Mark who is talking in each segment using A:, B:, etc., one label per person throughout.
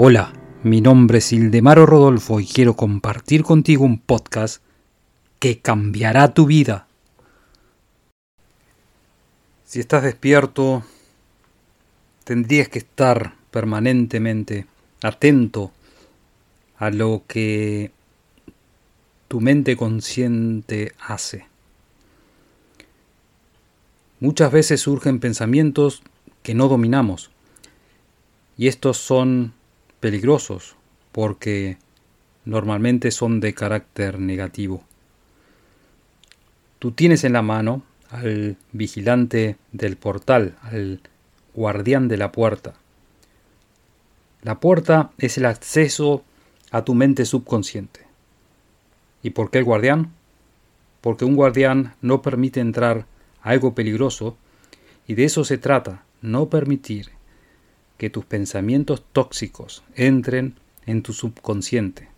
A: Hola, mi nombre es Ildemaro Rodolfo y quiero compartir contigo un podcast que cambiará tu vida. Si estás despierto, tendrías que estar permanentemente atento a lo que tu mente consciente hace. Muchas veces surgen pensamientos que no dominamos y estos son peligrosos porque normalmente son de carácter negativo. Tú tienes en la mano al vigilante del portal, al guardián de la puerta. La puerta es el acceso a tu mente subconsciente. ¿Y por qué el guardián? Porque un guardián no permite entrar algo peligroso y de eso se trata, no permitir que tus pensamientos tóxicos entren en tu subconsciente.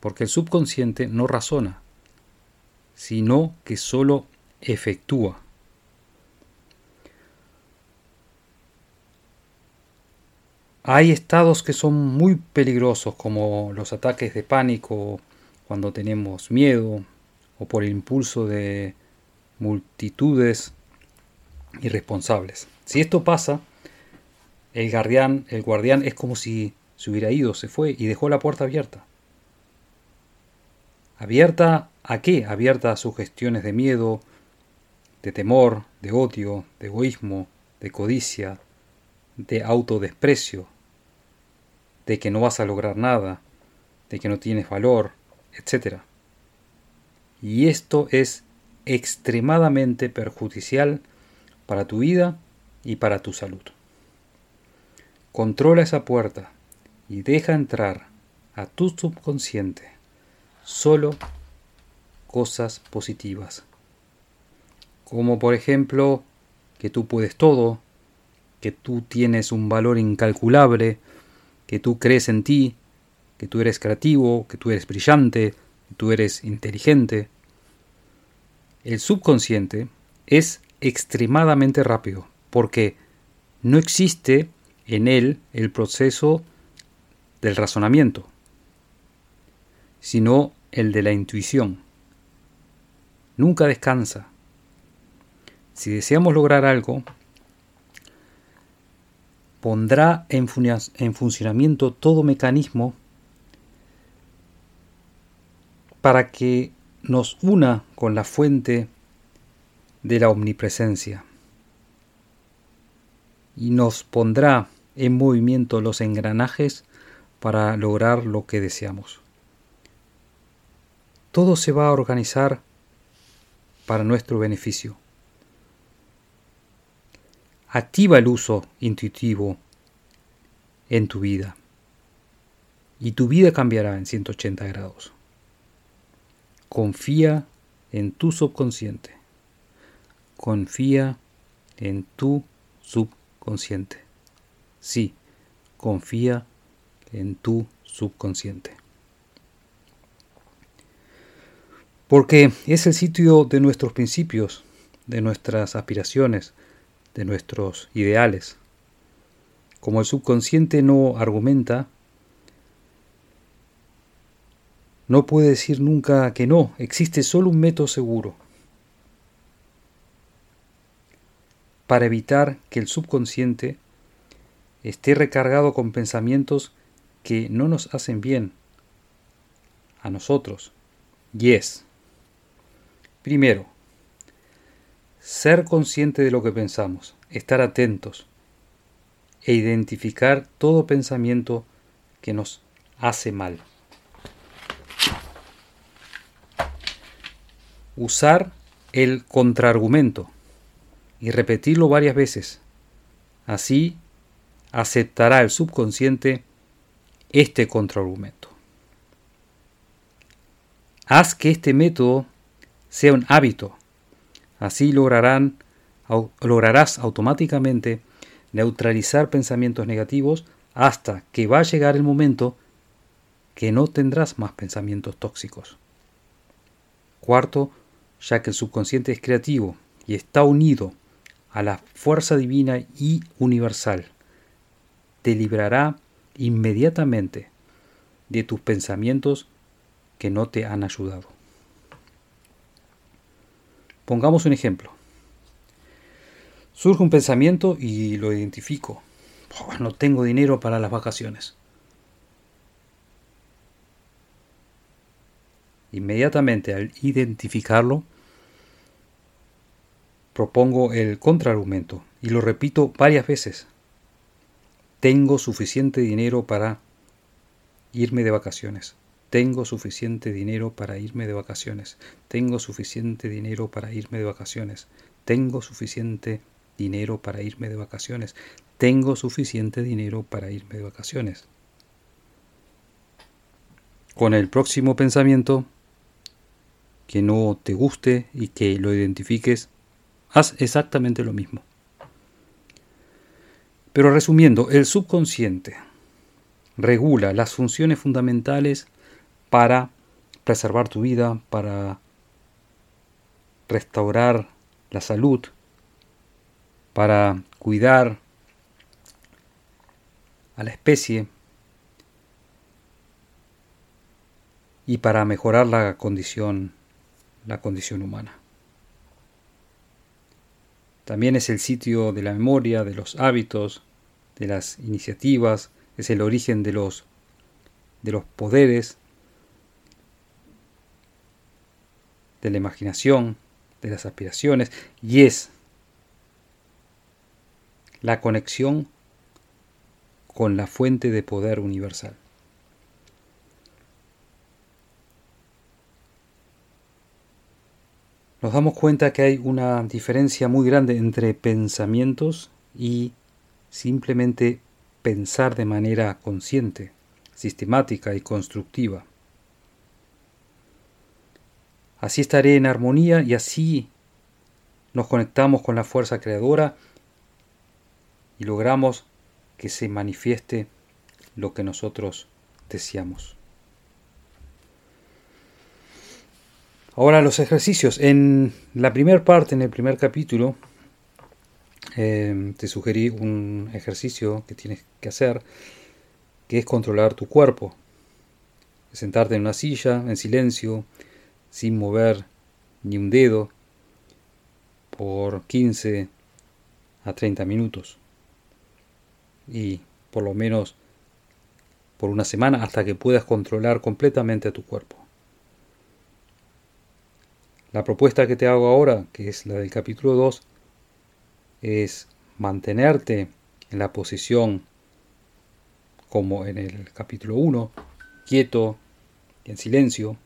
A: Porque el subconsciente no razona, sino que solo efectúa. Hay estados que son muy peligrosos como los ataques de pánico cuando tenemos miedo o por el impulso de multitudes irresponsables. Si esto pasa, el guardián, el guardián es como si se hubiera ido, se fue y dejó la puerta abierta. ¿Abierta a qué? Abierta a sugestiones de miedo, de temor, de odio, de egoísmo, de codicia, de autodesprecio, de que no vas a lograr nada, de que no tienes valor, etc. Y esto es extremadamente perjudicial para tu vida y para tu salud. Controla esa puerta y deja entrar a tu subconsciente solo cosas positivas. Como por ejemplo que tú puedes todo, que tú tienes un valor incalculable, que tú crees en ti, que tú eres creativo, que tú eres brillante, que tú eres inteligente. El subconsciente es extremadamente rápido porque no existe en él el proceso del razonamiento, sino el de la intuición. Nunca descansa. Si deseamos lograr algo, pondrá en, funcionamiento todo mecanismo para que nos una con la fuente de la omnipresencia y nos pondrá en movimiento los engranajes para lograr lo que deseamos. Todo se va a organizar para nuestro beneficio. Activa el uso intuitivo en tu vida y tu vida cambiará en 180 grados. Confía en tu subconsciente. Confía en tu subconsciente. Sí, confía en tu subconsciente. Porque es el sitio de nuestros principios, de nuestras aspiraciones, de nuestros ideales. Como el subconsciente no argumenta, no puede decir nunca que no, existe solo un método seguro para evitar que el subconsciente esté recargado con pensamientos que no nos hacen bien a nosotros. Y es, primero, ser consciente de lo que pensamos, estar atentos e identificar todo pensamiento que nos hace mal. Usar el contraargumento y repetirlo varias veces. Así aceptará el subconsciente este contraargumento. Haz que este método sea un hábito. Así lograrán, lograrás automáticamente neutralizar pensamientos negativos hasta que va a llegar el momento que no tendrás más pensamientos tóxicos. Cuarto, ya que el subconsciente es creativo y está unido a la fuerza divina y universal, te librará inmediatamente de tus pensamientos que no te han ayudado. Pongamos un ejemplo. Surge un pensamiento y lo identifico. No tengo dinero para las vacaciones. Inmediatamente al identificarlo, propongo el contraargumento y lo repito varias veces. Tengo suficiente dinero para irme de vacaciones. Tengo suficiente dinero para irme de vacaciones. Tengo suficiente dinero para irme de vacaciones. Tengo suficiente dinero para irme de vacaciones. Tengo suficiente dinero para irme de vacaciones. Con el próximo pensamiento que no te guste y que lo identifiques, haz exactamente lo mismo. Pero resumiendo, el subconsciente regula las funciones fundamentales para preservar tu vida, para restaurar la salud, para cuidar a la especie y para mejorar la condición la condición humana. También es el sitio de la memoria, de los hábitos, de las iniciativas, es el origen de los de los poderes, de la imaginación, de las aspiraciones y es la conexión con la fuente de poder universal. Nos damos cuenta que hay una diferencia muy grande entre pensamientos y simplemente pensar de manera consciente, sistemática y constructiva. Así estaré en armonía y así nos conectamos con la fuerza creadora y logramos que se manifieste lo que nosotros deseamos. Ahora los ejercicios. En la primera parte, en el primer capítulo, eh, te sugerí un ejercicio que tienes que hacer, que es controlar tu cuerpo. Sentarte en una silla, en silencio, sin mover ni un dedo, por 15 a 30 minutos y por lo menos por una semana hasta que puedas controlar completamente a tu cuerpo. La propuesta que te hago ahora, que es la del capítulo 2, es mantenerte en la posición como en el capítulo 1, quieto y en silencio,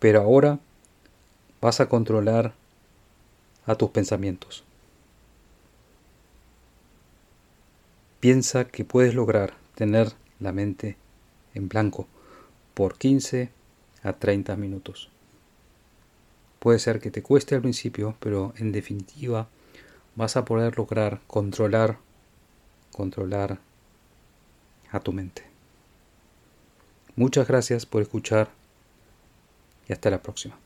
A: pero ahora vas a controlar a tus pensamientos. Piensa que puedes lograr tener la mente en blanco por 15 a 30 minutos. Puede ser que te cueste al principio, pero en definitiva vas a poder lograr controlar, controlar a tu mente. Muchas gracias por escuchar y hasta la próxima.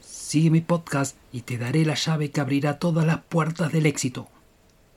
B: Sigue mi podcast y te daré la llave que abrirá todas las puertas del éxito.